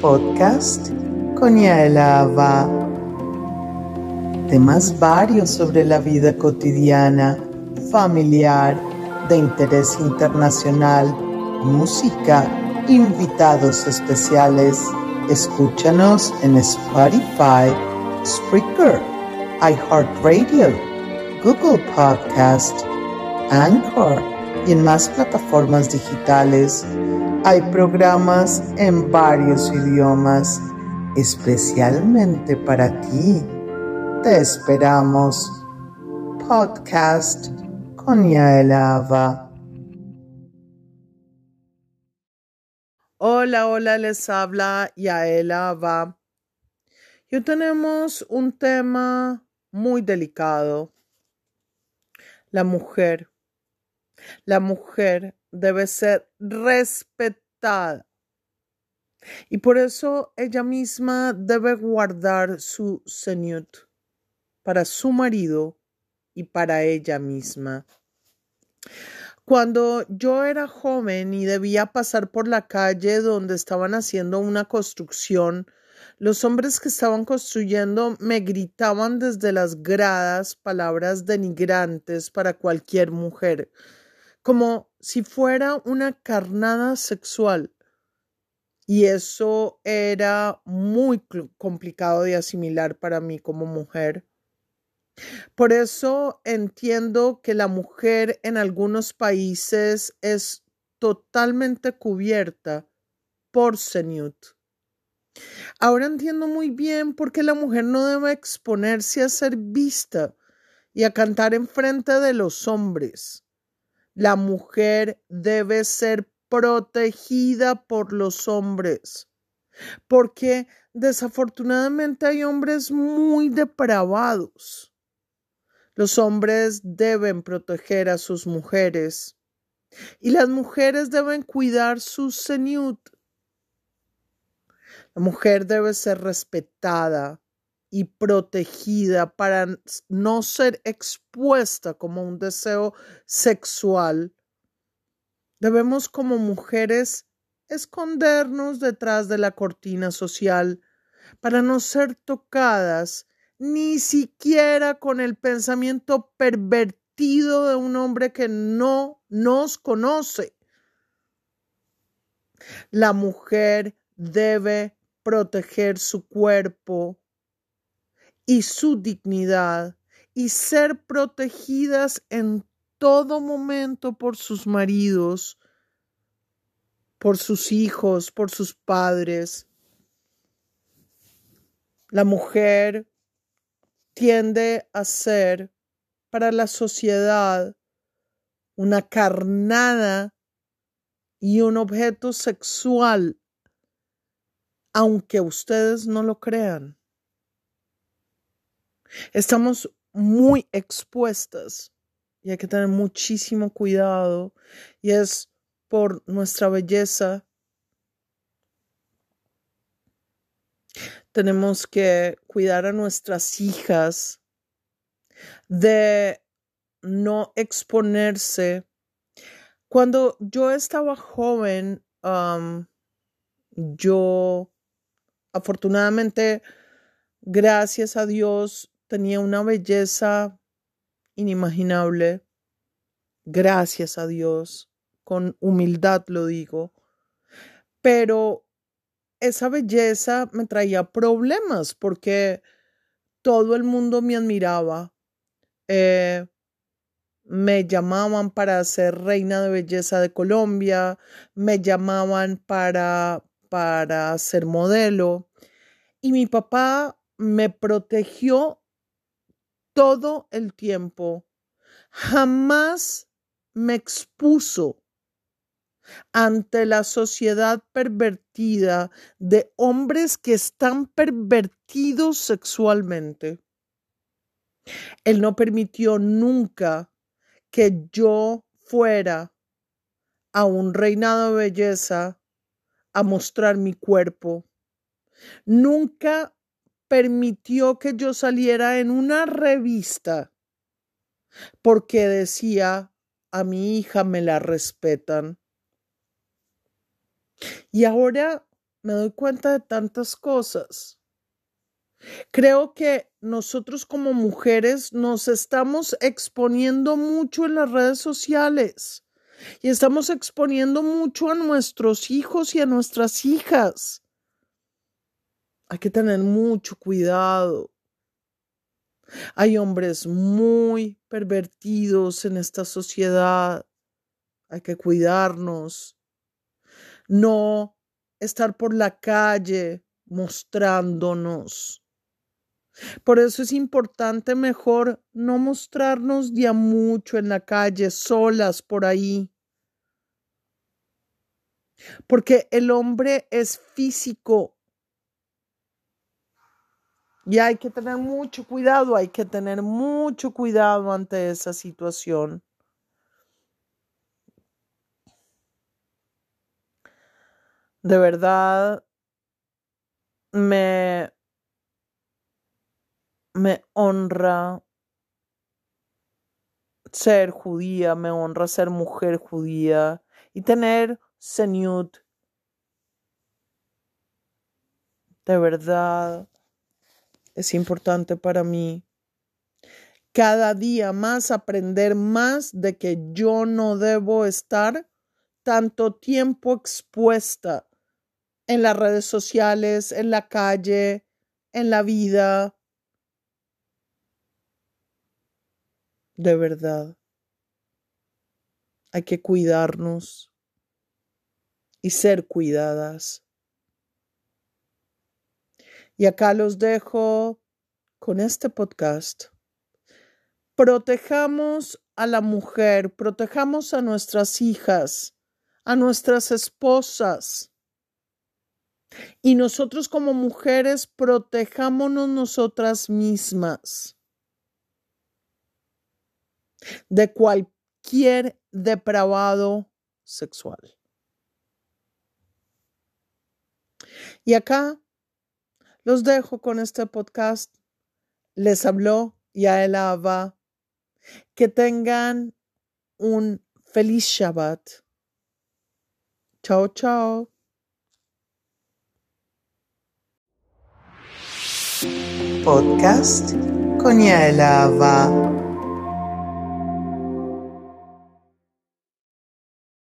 podcast con Yaela Abba. Temas varios sobre la vida cotidiana, familiar, de interés internacional, música, invitados especiales. Escúchanos en Spotify, Spreaker, iHeartRadio, Google Podcast, Anchor y en más plataformas digitales. Hay programas en varios idiomas, especialmente para ti. Te esperamos. Podcast con Yael Ava. Hola, hola, les habla Yael Ava. Hoy tenemos un tema muy delicado. La mujer. La mujer debe ser respetada. Y por eso ella misma debe guardar su señut para su marido y para ella misma. Cuando yo era joven y debía pasar por la calle donde estaban haciendo una construcción, los hombres que estaban construyendo me gritaban desde las gradas palabras denigrantes para cualquier mujer como si fuera una carnada sexual. Y eso era muy complicado de asimilar para mí como mujer. Por eso entiendo que la mujer en algunos países es totalmente cubierta por Seniut. Ahora entiendo muy bien por qué la mujer no debe exponerse a ser vista y a cantar en frente de los hombres. La mujer debe ser protegida por los hombres, porque desafortunadamente hay hombres muy depravados. Los hombres deben proteger a sus mujeres y las mujeres deben cuidar su seniut. La mujer debe ser respetada y protegida para no ser expuesta como un deseo sexual, debemos como mujeres escondernos detrás de la cortina social para no ser tocadas ni siquiera con el pensamiento pervertido de un hombre que no nos conoce. La mujer debe proteger su cuerpo y su dignidad y ser protegidas en todo momento por sus maridos, por sus hijos, por sus padres. La mujer tiende a ser para la sociedad una carnada y un objeto sexual, aunque ustedes no lo crean. Estamos muy expuestas y hay que tener muchísimo cuidado y es por nuestra belleza. Tenemos que cuidar a nuestras hijas de no exponerse. Cuando yo estaba joven, yo afortunadamente, gracias a Dios, tenía una belleza inimaginable. Gracias a Dios, con humildad lo digo. Pero esa belleza me traía problemas porque todo el mundo me admiraba. Eh, me llamaban para ser reina de belleza de Colombia, me llamaban para, para ser modelo. Y mi papá me protegió todo el tiempo. Jamás me expuso ante la sociedad pervertida de hombres que están pervertidos sexualmente. Él no permitió nunca que yo fuera a un reinado de belleza a mostrar mi cuerpo. Nunca permitió que yo saliera en una revista porque decía, a mi hija me la respetan. Y ahora me doy cuenta de tantas cosas. Creo que nosotros como mujeres nos estamos exponiendo mucho en las redes sociales y estamos exponiendo mucho a nuestros hijos y a nuestras hijas. Hay que tener mucho cuidado. Hay hombres muy pervertidos en esta sociedad. Hay que cuidarnos. No estar por la calle mostrándonos. Por eso es importante mejor no mostrarnos ya mucho en la calle, solas por ahí. Porque el hombre es físico. Y hay que tener mucho cuidado, hay que tener mucho cuidado ante esa situación. De verdad, me, me honra ser judía, me honra ser mujer judía y tener señut. De verdad, es importante para mí cada día más aprender más de que yo no debo estar tanto tiempo expuesta en las redes sociales, en la calle, en la vida. De verdad. Hay que cuidarnos y ser cuidadas. Y acá los dejo con este podcast. Protejamos a la mujer, protejamos a nuestras hijas, a nuestras esposas y nosotros como mujeres protejámonos nosotras mismas de cualquier depravado sexual. Y acá los dejo con este podcast. Les habló Yael va Que tengan un feliz Shabbat. Chao, chao. podcast con Yael